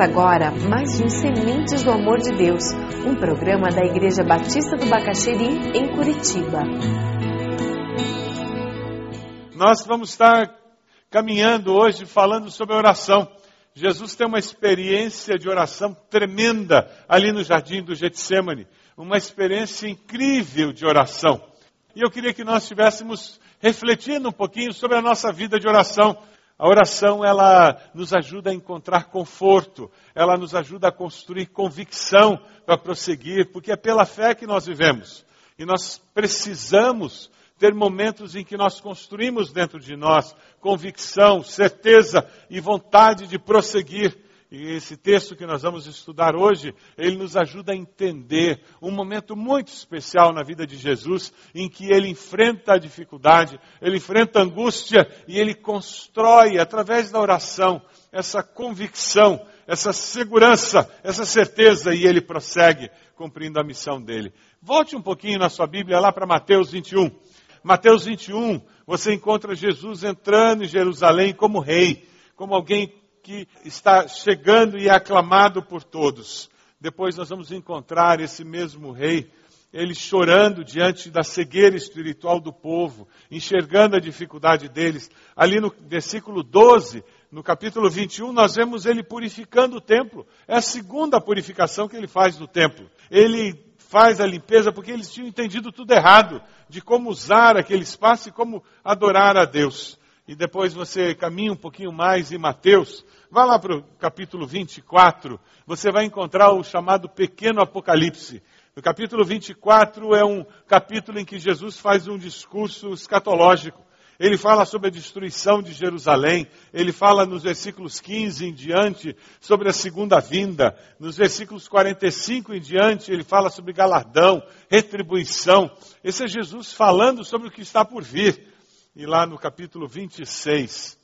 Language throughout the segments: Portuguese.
Agora mais um Sementes do Amor de Deus, um programa da Igreja Batista do Bacaxeri, em Curitiba. Nós vamos estar caminhando hoje falando sobre oração. Jesus tem uma experiência de oração tremenda ali no jardim do Getsemane, uma experiência incrível de oração. E eu queria que nós estivéssemos refletindo um pouquinho sobre a nossa vida de oração. A oração, ela nos ajuda a encontrar conforto, ela nos ajuda a construir convicção para prosseguir, porque é pela fé que nós vivemos. E nós precisamos ter momentos em que nós construímos dentro de nós convicção, certeza e vontade de prosseguir. E esse texto que nós vamos estudar hoje, ele nos ajuda a entender um momento muito especial na vida de Jesus, em que ele enfrenta a dificuldade, ele enfrenta a angústia e ele constrói, através da oração, essa convicção, essa segurança, essa certeza, e ele prossegue cumprindo a missão dele. Volte um pouquinho na sua Bíblia lá para Mateus 21. Mateus 21, você encontra Jesus entrando em Jerusalém como rei, como alguém que está chegando e é aclamado por todos. Depois nós vamos encontrar esse mesmo rei, ele chorando diante da cegueira espiritual do povo, enxergando a dificuldade deles. Ali no versículo 12, no capítulo 21, nós vemos ele purificando o templo. É a segunda purificação que ele faz no templo. Ele faz a limpeza porque eles tinham entendido tudo errado de como usar aquele espaço e como adorar a Deus. E depois você caminha um pouquinho mais em Mateus, Vá lá para o capítulo 24, você vai encontrar o chamado pequeno Apocalipse. O capítulo 24 é um capítulo em que Jesus faz um discurso escatológico. Ele fala sobre a destruição de Jerusalém, ele fala nos versículos 15 em diante sobre a segunda vinda, nos versículos 45 em diante ele fala sobre galardão, retribuição. Esse é Jesus falando sobre o que está por vir. E lá no capítulo 26,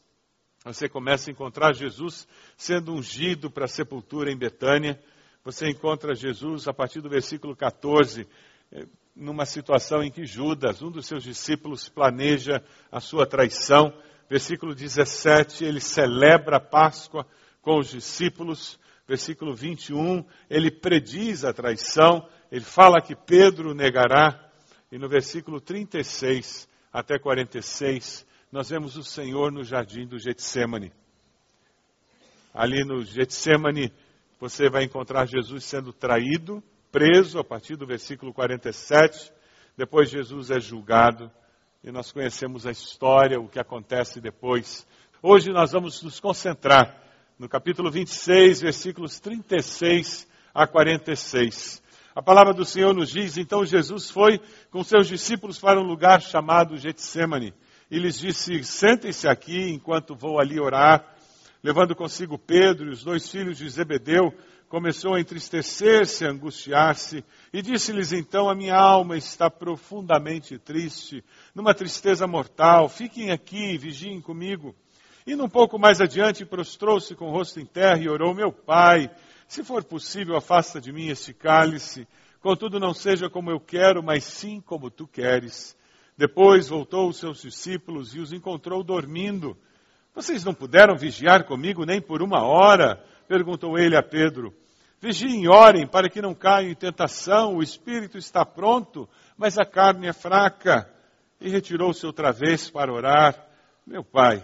você começa a encontrar Jesus sendo ungido para a sepultura em Betânia. Você encontra Jesus a partir do versículo 14, eh, numa situação em que Judas, um dos seus discípulos, planeja a sua traição. Versículo 17, ele celebra a Páscoa com os discípulos. Versículo 21, ele prediz a traição. Ele fala que Pedro negará. E no versículo 36 até 46, nós vemos o Senhor no jardim do Getsemane. Ali no Getsemane, você vai encontrar Jesus sendo traído, preso, a partir do versículo 47. Depois, Jesus é julgado. E nós conhecemos a história, o que acontece depois. Hoje nós vamos nos concentrar no capítulo 26, versículos 36 a 46. A palavra do Senhor nos diz: então Jesus foi com seus discípulos para um lugar chamado Getsemane e lhes disse: Sentem-se aqui enquanto vou ali orar. Levando consigo Pedro e os dois filhos de Zebedeu, começou a entristecer-se, a angustiar-se, e disse-lhes então: A minha alma está profundamente triste, numa tristeza mortal. Fiquem aqui, vigiem comigo. E num pouco mais adiante, prostrou-se com o rosto em terra e orou: Meu pai, se for possível, afasta de mim este cálice. Contudo, não seja como eu quero, mas sim como tu queres. Depois voltou os seus discípulos e os encontrou dormindo. Vocês não puderam vigiar comigo nem por uma hora? perguntou ele a Pedro. Vigiem e orem para que não caiam em tentação. O espírito está pronto, mas a carne é fraca. E retirou-se outra vez para orar. Meu pai,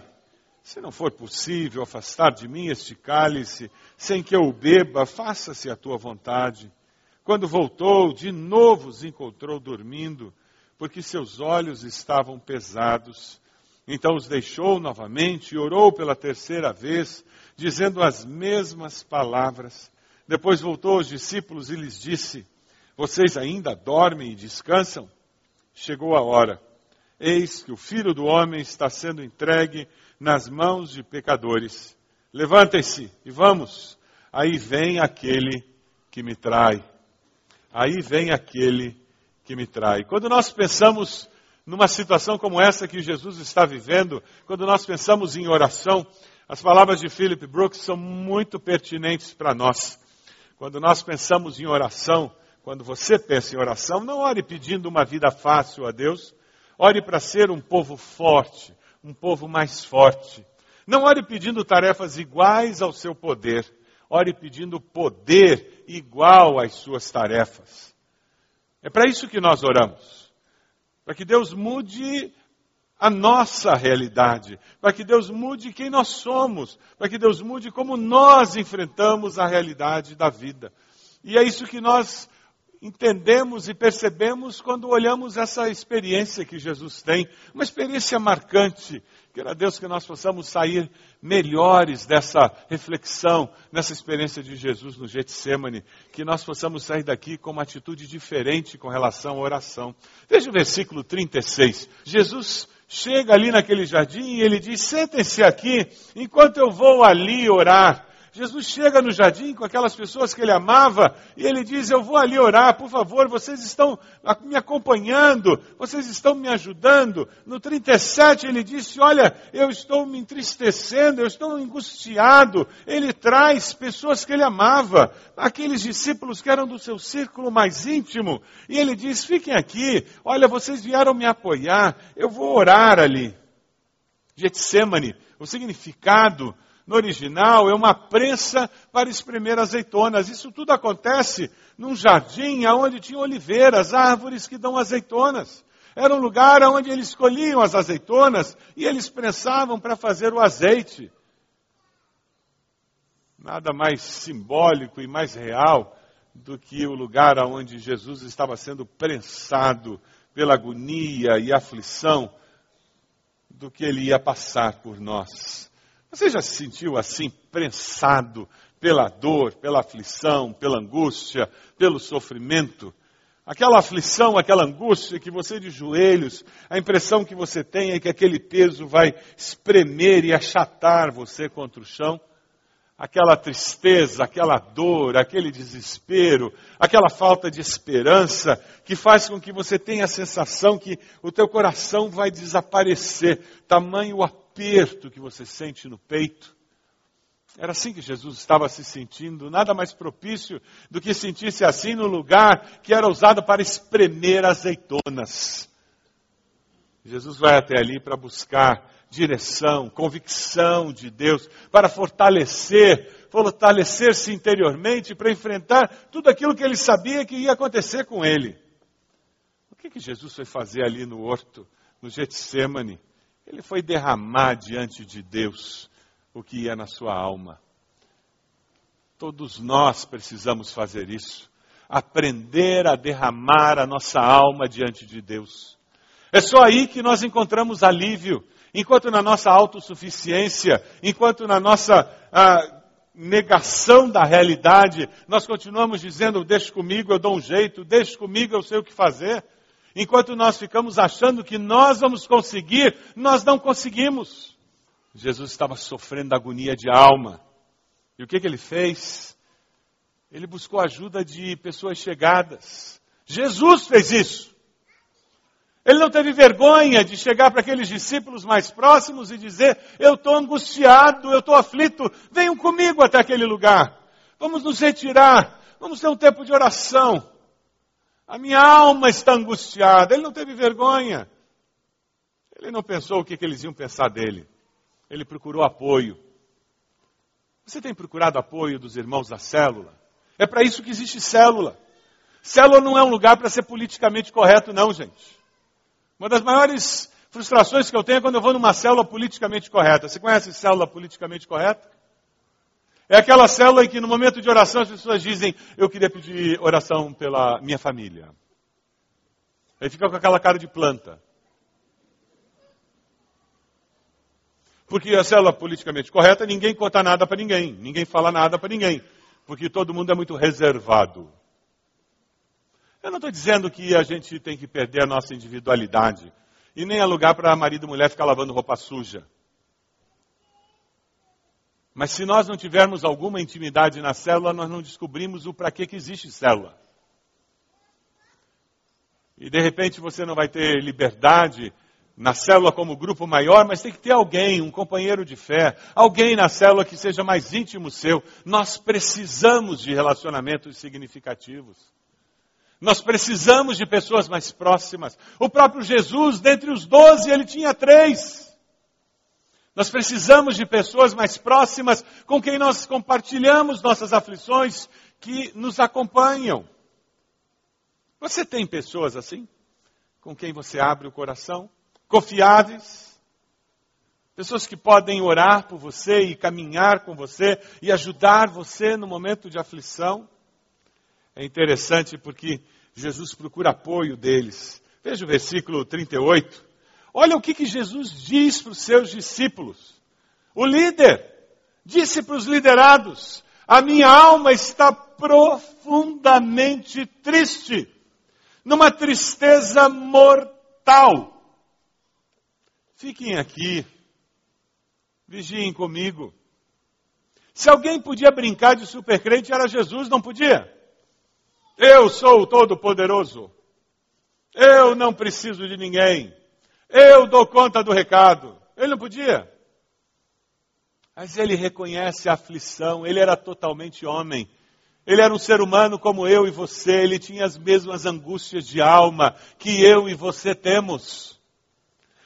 se não for possível afastar de mim este cálice, sem que eu o beba, faça-se a tua vontade. Quando voltou, de novo os encontrou dormindo porque seus olhos estavam pesados. Então os deixou novamente e orou pela terceira vez, dizendo as mesmas palavras. Depois voltou aos discípulos e lhes disse: Vocês ainda dormem e descansam? Chegou a hora. Eis que o filho do homem está sendo entregue nas mãos de pecadores. Levantem-se e vamos. Aí vem aquele que me trai. Aí vem aquele que me trai. Quando nós pensamos numa situação como essa que Jesus está vivendo, quando nós pensamos em oração, as palavras de Philip Brooks são muito pertinentes para nós. Quando nós pensamos em oração, quando você pensa em oração, não ore pedindo uma vida fácil a Deus, ore para ser um povo forte, um povo mais forte. Não ore pedindo tarefas iguais ao seu poder, ore pedindo poder igual às suas tarefas. É para isso que nós oramos. Para que Deus mude a nossa realidade, para que Deus mude quem nós somos, para que Deus mude como nós enfrentamos a realidade da vida. E é isso que nós entendemos e percebemos quando olhamos essa experiência que Jesus tem, uma experiência marcante. Queira Deus que nós possamos sair melhores dessa reflexão, nessa experiência de Jesus no Getsemane, que nós possamos sair daqui com uma atitude diferente com relação à oração. Veja o versículo 36. Jesus chega ali naquele jardim e ele diz: Sentem-se aqui enquanto eu vou ali orar. Jesus chega no jardim com aquelas pessoas que ele amava e ele diz: Eu vou ali orar, por favor, vocês estão me acompanhando, vocês estão me ajudando. No 37 ele disse: Olha, eu estou me entristecendo, eu estou angustiado. Ele traz pessoas que ele amava, aqueles discípulos que eram do seu círculo mais íntimo, e ele diz: Fiquem aqui, olha, vocês vieram me apoiar, eu vou orar ali. Getsemane, o significado no original é uma prensa para espremer azeitonas. Isso tudo acontece num jardim onde tinha oliveiras, árvores que dão azeitonas. Era um lugar onde eles colhiam as azeitonas e eles prensavam para fazer o azeite. Nada mais simbólico e mais real do que o lugar onde Jesus estava sendo prensado pela agonia e aflição do que ele ia passar por nós. Você já se sentiu assim, prensado pela dor, pela aflição, pela angústia, pelo sofrimento? Aquela aflição, aquela angústia que você de joelhos, a impressão que você tem é que aquele peso vai espremer e achatar você contra o chão. Aquela tristeza, aquela dor, aquele desespero, aquela falta de esperança que faz com que você tenha a sensação que o teu coração vai desaparecer, tamanho a aperto que você sente no peito. Era assim que Jesus estava se sentindo, nada mais propício do que sentir-se assim no lugar que era usado para espremer azeitonas. Jesus vai até ali para buscar direção, convicção de Deus, para fortalecer, fortalecer-se interiormente para enfrentar tudo aquilo que ele sabia que ia acontecer com ele. O que, que Jesus foi fazer ali no horto, no Getsemane? Ele foi derramar diante de Deus o que ia na sua alma. Todos nós precisamos fazer isso. Aprender a derramar a nossa alma diante de Deus. É só aí que nós encontramos alívio. Enquanto na nossa autossuficiência, enquanto na nossa ah, negação da realidade, nós continuamos dizendo: deixe comigo, eu dou um jeito, deixe comigo, eu sei o que fazer. Enquanto nós ficamos achando que nós vamos conseguir, nós não conseguimos. Jesus estava sofrendo agonia de alma. E o que, que ele fez? Ele buscou ajuda de pessoas chegadas. Jesus fez isso. Ele não teve vergonha de chegar para aqueles discípulos mais próximos e dizer: Eu estou angustiado, eu estou aflito, venham comigo até aquele lugar. Vamos nos retirar, vamos ter um tempo de oração. A minha alma está angustiada. Ele não teve vergonha. Ele não pensou o que, que eles iam pensar dele. Ele procurou apoio. Você tem procurado apoio dos irmãos da célula? É para isso que existe célula. Célula não é um lugar para ser politicamente correto, não, gente. Uma das maiores frustrações que eu tenho é quando eu vou numa célula politicamente correta. Você conhece célula politicamente correta? É aquela célula em que no momento de oração as pessoas dizem, eu queria pedir oração pela minha família. Aí fica com aquela cara de planta. Porque a célula politicamente correta, ninguém conta nada para ninguém, ninguém fala nada para ninguém, porque todo mundo é muito reservado. Eu não estou dizendo que a gente tem que perder a nossa individualidade, e nem é lugar para marido e mulher ficar lavando roupa suja. Mas se nós não tivermos alguma intimidade na célula, nós não descobrimos o para que, que existe célula. E de repente você não vai ter liberdade na célula como grupo maior, mas tem que ter alguém, um companheiro de fé, alguém na célula que seja mais íntimo seu. Nós precisamos de relacionamentos significativos. Nós precisamos de pessoas mais próximas. O próprio Jesus, dentre os doze, ele tinha três. Nós precisamos de pessoas mais próximas com quem nós compartilhamos nossas aflições, que nos acompanham. Você tem pessoas assim? Com quem você abre o coração? Confiáveis? Pessoas que podem orar por você e caminhar com você e ajudar você no momento de aflição? É interessante porque Jesus procura apoio deles. Veja o versículo 38. Olha o que, que Jesus diz para os seus discípulos. O líder disse para os liderados: A minha alma está profundamente triste, numa tristeza mortal. Fiquem aqui, vigiem comigo. Se alguém podia brincar de supercrente, era Jesus, não podia? Eu sou o Todo-Poderoso. Eu não preciso de ninguém. Eu dou conta do recado. Ele não podia. Mas ele reconhece a aflição, ele era totalmente homem. Ele era um ser humano como eu e você, ele tinha as mesmas angústias de alma que eu e você temos.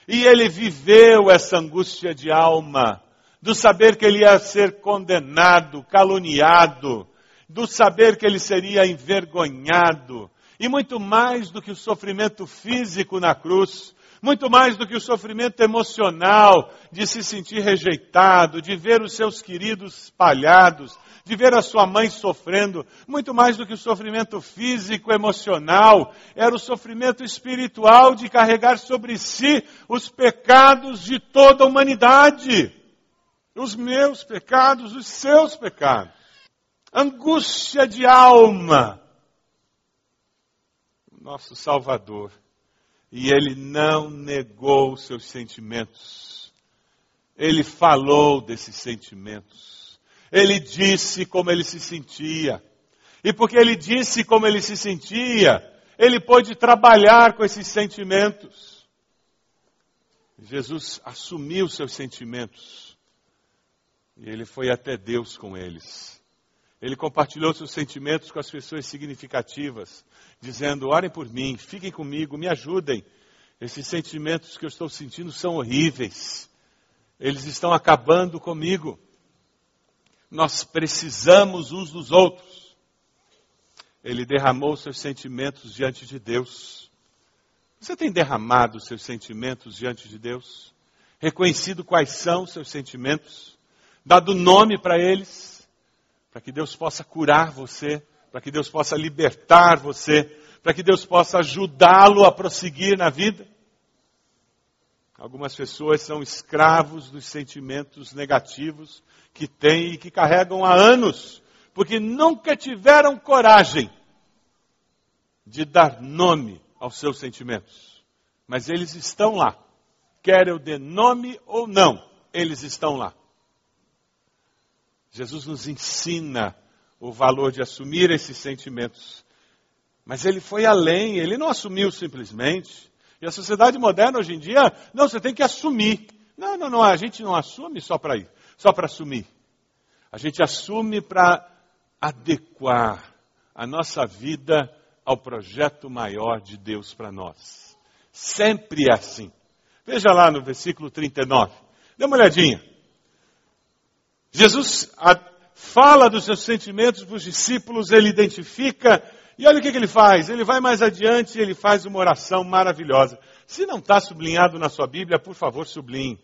E ele viveu essa angústia de alma, do saber que ele ia ser condenado, caluniado, do saber que ele seria envergonhado, e muito mais do que o sofrimento físico na cruz, muito mais do que o sofrimento emocional de se sentir rejeitado, de ver os seus queridos espalhados, de ver a sua mãe sofrendo, muito mais do que o sofrimento físico, emocional, era o sofrimento espiritual de carregar sobre si os pecados de toda a humanidade. Os meus pecados, os seus pecados. Angústia de alma. Nosso Salvador e ele não negou seus sentimentos. Ele falou desses sentimentos. Ele disse como ele se sentia. E porque ele disse como ele se sentia, ele pôde trabalhar com esses sentimentos. Jesus assumiu seus sentimentos. E ele foi até Deus com eles. Ele compartilhou seus sentimentos com as pessoas significativas dizendo: orem por mim, fiquem comigo, me ajudem. Esses sentimentos que eu estou sentindo são horríveis. Eles estão acabando comigo. Nós precisamos uns dos outros. Ele derramou seus sentimentos diante de Deus. Você tem derramado seus sentimentos diante de Deus? Reconhecido quais são seus sentimentos? Dado nome para eles? Para que Deus possa curar você para que Deus possa libertar você, para que Deus possa ajudá-lo a prosseguir na vida. Algumas pessoas são escravos dos sentimentos negativos que têm e que carregam há anos, porque nunca tiveram coragem de dar nome aos seus sentimentos. Mas eles estão lá. Quer eu dê nome ou não, eles estão lá. Jesus nos ensina o valor de assumir esses sentimentos. Mas ele foi além, ele não assumiu simplesmente. E a sociedade moderna hoje em dia, não, você tem que assumir. Não, não, não, a gente não assume só para ir, só para assumir. A gente assume para adequar a nossa vida ao projeto maior de Deus para nós. Sempre é assim. Veja lá no versículo 39. Dê uma olhadinha. Jesus fala dos seus sentimentos para os discípulos, ele identifica, e olha o que, que ele faz. Ele vai mais adiante e ele faz uma oração maravilhosa. Se não está sublinhado na sua Bíblia, por favor, sublinhe.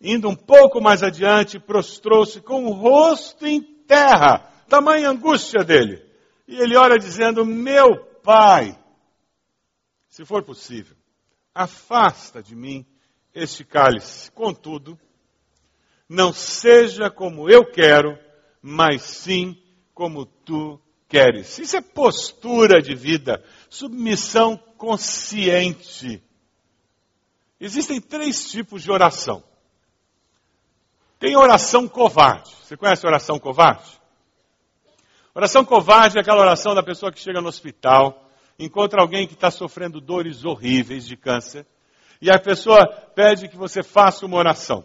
Indo um pouco mais adiante, prostrou-se com o rosto em terra, tamanha angústia dele. E ele ora dizendo: Meu pai, se for possível, afasta de mim este cálice. Contudo, não seja como eu quero, mas sim como tu queres. Isso é postura de vida, submissão consciente. Existem três tipos de oração. Tem oração covarde. Você conhece oração covarde? Oração covarde é aquela oração da pessoa que chega no hospital, encontra alguém que está sofrendo dores horríveis de câncer, e a pessoa pede que você faça uma oração.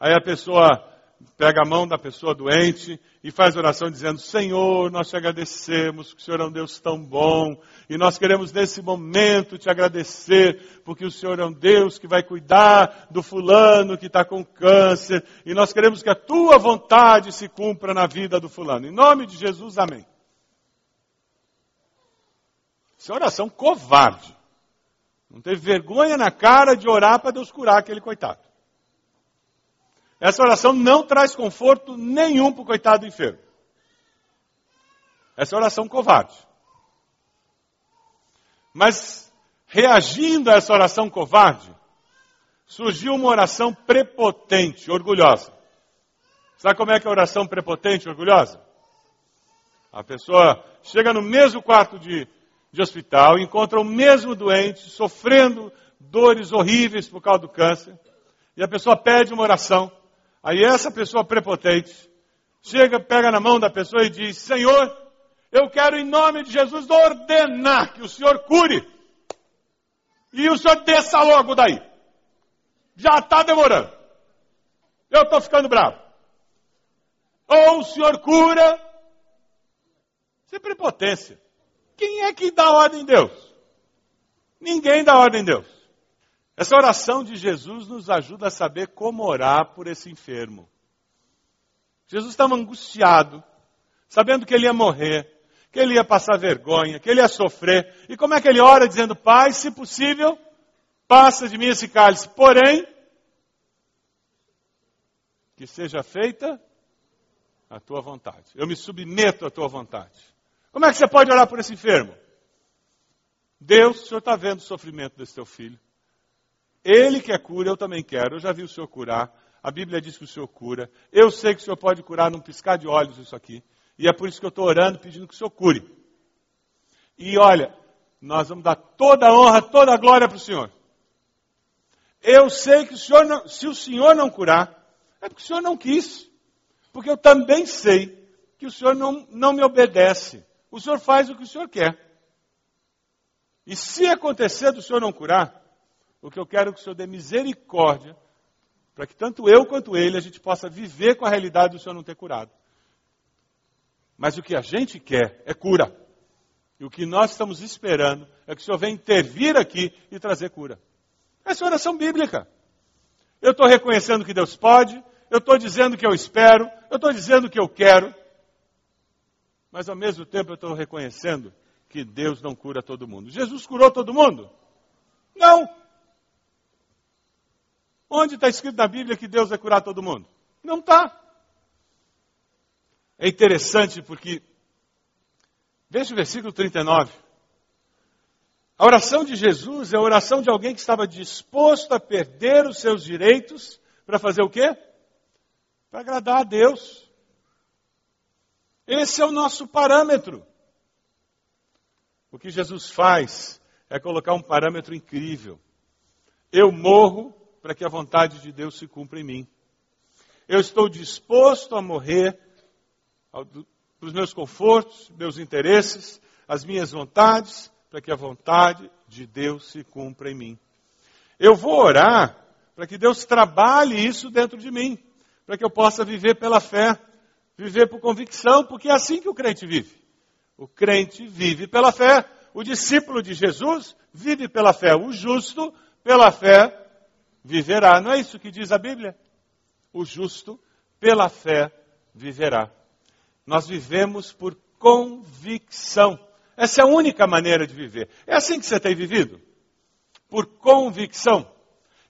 Aí a pessoa pega a mão da pessoa doente e faz oração dizendo: Senhor, nós te agradecemos, que o Senhor é um Deus tão bom, e nós queremos nesse momento te agradecer, porque o Senhor é um Deus que vai cuidar do fulano que está com câncer, e nós queremos que a tua vontade se cumpra na vida do fulano. Em nome de Jesus, amém. Isso é oração covarde. Não teve vergonha na cara de orar para Deus curar aquele coitado. Essa oração não traz conforto nenhum para o coitado enfermo. Essa é oração covarde. Mas, reagindo a essa oração covarde, surgiu uma oração prepotente, orgulhosa. Sabe como é que é a oração prepotente, orgulhosa? A pessoa chega no mesmo quarto de, de hospital, encontra o mesmo doente, sofrendo dores horríveis por causa do câncer, e a pessoa pede uma oração. Aí essa pessoa prepotente chega, pega na mão da pessoa e diz: Senhor, eu quero em nome de Jesus ordenar que o Senhor cure. E o Senhor desça logo daí. Já está demorando. Eu estou ficando bravo. Ou o Senhor cura. Isso é prepotência. Quem é que dá ordem em Deus? Ninguém dá ordem em Deus. Essa oração de Jesus nos ajuda a saber como orar por esse enfermo. Jesus estava angustiado, sabendo que ele ia morrer, que ele ia passar vergonha, que ele ia sofrer. E como é que ele ora dizendo, Pai, se possível, passa de mim esse cálice. Porém, que seja feita a tua vontade. Eu me submeto à tua vontade. Como é que você pode orar por esse enfermo? Deus, o Senhor está vendo o sofrimento desse teu filho. Ele quer cura, eu também quero. Eu já vi o Senhor curar. A Bíblia diz que o Senhor cura. Eu sei que o Senhor pode curar num piscar de olhos isso aqui. E é por isso que eu estou orando, pedindo que o Senhor cure. E olha, nós vamos dar toda a honra, toda a glória para o Senhor. Eu sei que o Senhor não, se o Senhor não curar, é porque o Senhor não quis. Porque eu também sei que o Senhor não, não me obedece. O Senhor faz o que o Senhor quer. E se acontecer do Senhor não curar, o que eu quero é que o Senhor dê misericórdia para que tanto eu quanto ele a gente possa viver com a realidade do Senhor não ter curado. Mas o que a gente quer é cura. E o que nós estamos esperando é que o Senhor venha intervir aqui e trazer cura. Essa é a oração bíblica. Eu estou reconhecendo que Deus pode, eu estou dizendo que eu espero, eu estou dizendo que eu quero, mas ao mesmo tempo eu estou reconhecendo que Deus não cura todo mundo. Jesus curou todo mundo? Não. Onde está escrito na Bíblia que Deus vai curar todo mundo? Não está. É interessante porque, veja o versículo 39. A oração de Jesus é a oração de alguém que estava disposto a perder os seus direitos para fazer o quê? Para agradar a Deus. Esse é o nosso parâmetro. O que Jesus faz é colocar um parâmetro incrível. Eu morro para que a vontade de Deus se cumpra em mim. Eu estou disposto a morrer para os meus confortos, meus interesses, as minhas vontades, para que a vontade de Deus se cumpra em mim. Eu vou orar para que Deus trabalhe isso dentro de mim, para que eu possa viver pela fé, viver por convicção, porque é assim que o crente vive. O crente vive pela fé, o discípulo de Jesus vive pela fé, o justo pela fé viverá. Não é isso que diz a Bíblia? O justo, pela fé, viverá. Nós vivemos por convicção. Essa é a única maneira de viver. É assim que você tem vivido? Por convicção.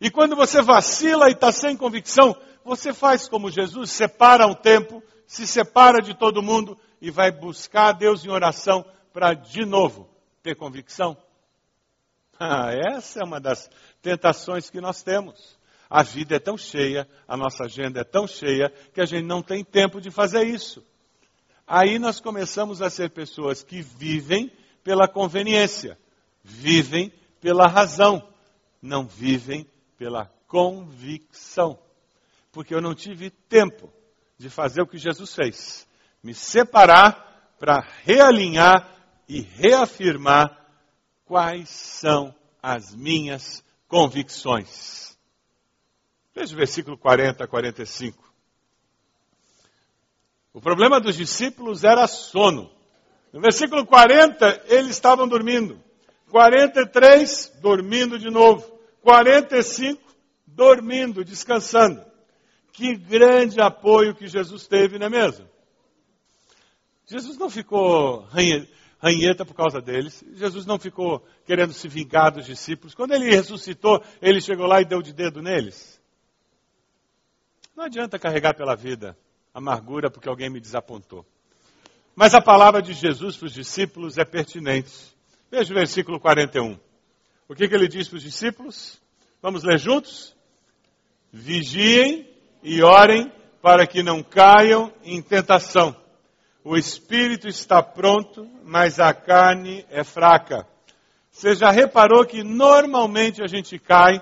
E quando você vacila e está sem convicção, você faz como Jesus, separa um tempo, se separa de todo mundo e vai buscar Deus em oração para de novo ter convicção. Ah, essa é uma das tentações que nós temos. A vida é tão cheia, a nossa agenda é tão cheia, que a gente não tem tempo de fazer isso. Aí nós começamos a ser pessoas que vivem pela conveniência, vivem pela razão, não vivem pela convicção. Porque eu não tive tempo de fazer o que Jesus fez, me separar para realinhar e reafirmar quais são as minhas convicções. Veja o versículo 40 a 45. O problema dos discípulos era sono. No versículo 40, eles estavam dormindo. 43, dormindo de novo. 45, dormindo, descansando. Que grande apoio que Jesus teve, não é mesmo? Jesus não ficou ranheta por causa deles. Jesus não ficou querendo se vingar dos discípulos. Quando ele ressuscitou, ele chegou lá e deu de dedo neles. Não adianta carregar pela vida amargura porque alguém me desapontou. Mas a palavra de Jesus para os discípulos é pertinente. Veja o versículo 41. O que, que ele diz para os discípulos? Vamos ler juntos? Vigiem e orem para que não caiam em tentação. O espírito está pronto, mas a carne é fraca. Você já reparou que normalmente a gente cai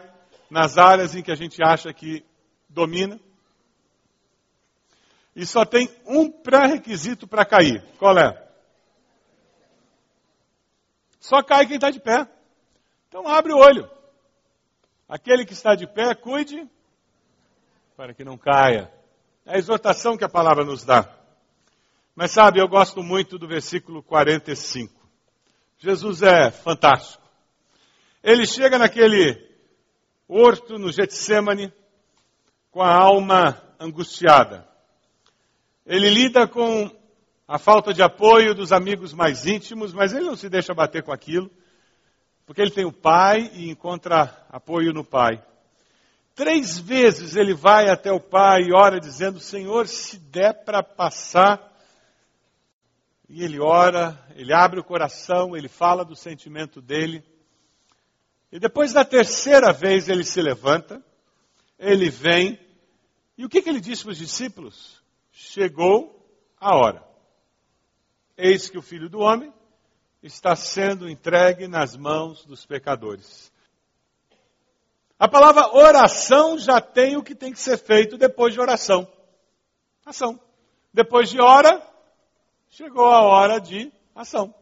nas áreas em que a gente acha que domina? E só tem um pré-requisito para cair. Qual é? Só cai quem está de pé. Então abre o olho. Aquele que está de pé, cuide para que não caia. É a exortação que a palavra nos dá. Mas sabe, eu gosto muito do versículo 45. Jesus é fantástico. Ele chega naquele horto no Getsemane com a alma angustiada. Ele lida com a falta de apoio dos amigos mais íntimos, mas ele não se deixa bater com aquilo, porque ele tem o pai e encontra apoio no pai. Três vezes ele vai até o pai e ora dizendo: Senhor, se der para passar e ele ora, ele abre o coração, ele fala do sentimento dele. E depois da terceira vez ele se levanta, ele vem, e o que, que ele disse para os discípulos? Chegou a hora. Eis que o filho do homem está sendo entregue nas mãos dos pecadores. A palavra oração já tem o que tem que ser feito depois de oração. Ação. Depois de ora, chegou a hora de ação.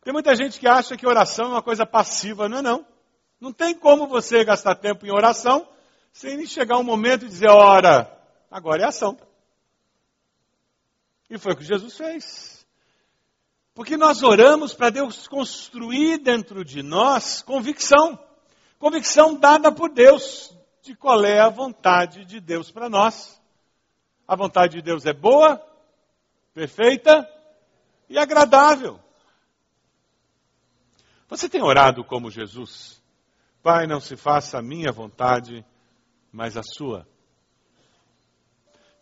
Tem muita gente que acha que oração é uma coisa passiva. Não é não. Não tem como você gastar tempo em oração sem chegar um momento e dizer, ora, agora é ação. E foi o que Jesus fez. Porque nós oramos para Deus construir dentro de nós convicção. Convicção dada por Deus de qual é a vontade de Deus para nós. A vontade de Deus é boa, perfeita e agradável. Você tem orado como Jesus? Pai, não se faça a minha vontade, mas a sua.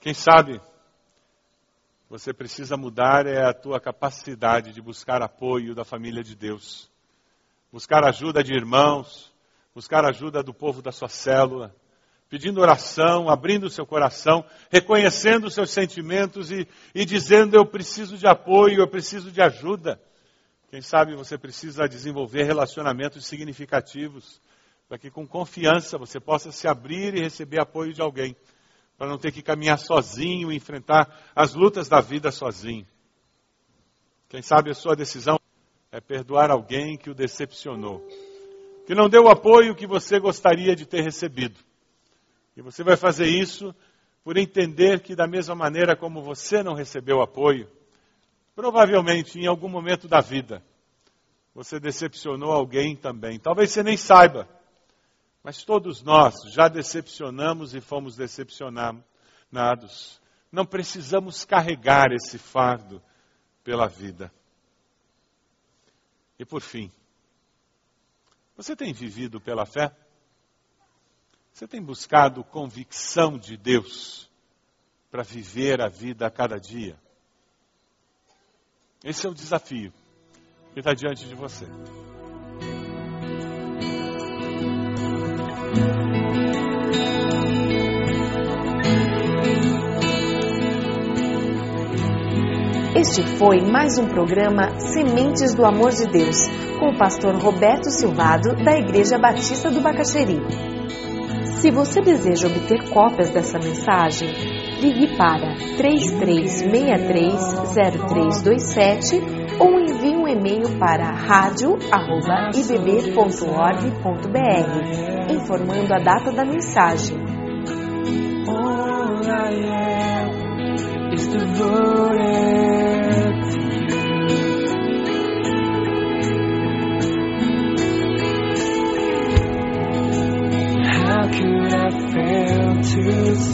Quem sabe você precisa mudar é a tua capacidade de buscar apoio da família de Deus. Buscar ajuda de irmãos, buscar ajuda do povo da sua célula, pedindo oração, abrindo o seu coração, reconhecendo os seus sentimentos e, e dizendo: Eu preciso de apoio, eu preciso de ajuda. Quem sabe você precisa desenvolver relacionamentos significativos, para que com confiança você possa se abrir e receber apoio de alguém, para não ter que caminhar sozinho e enfrentar as lutas da vida sozinho. Quem sabe a sua decisão é perdoar alguém que o decepcionou, que não deu o apoio que você gostaria de ter recebido. E você vai fazer isso por entender que, da mesma maneira como você não recebeu apoio, provavelmente em algum momento da vida, você decepcionou alguém também. Talvez você nem saiba, mas todos nós já decepcionamos e fomos decepcionados. Não precisamos carregar esse fardo pela vida. E por fim, você tem vivido pela fé? Você tem buscado convicção de Deus para viver a vida a cada dia? Esse é o desafio que está diante de você. Este foi mais um programa Sementes do Amor de Deus, com o pastor Roberto Silvado, da Igreja Batista do Bacaxeri. Se você deseja obter cópias dessa mensagem, ligue para 33630327 ou envie um e-mail para radio@ibb.org.br informando a data da mensagem. Oh, is devoted you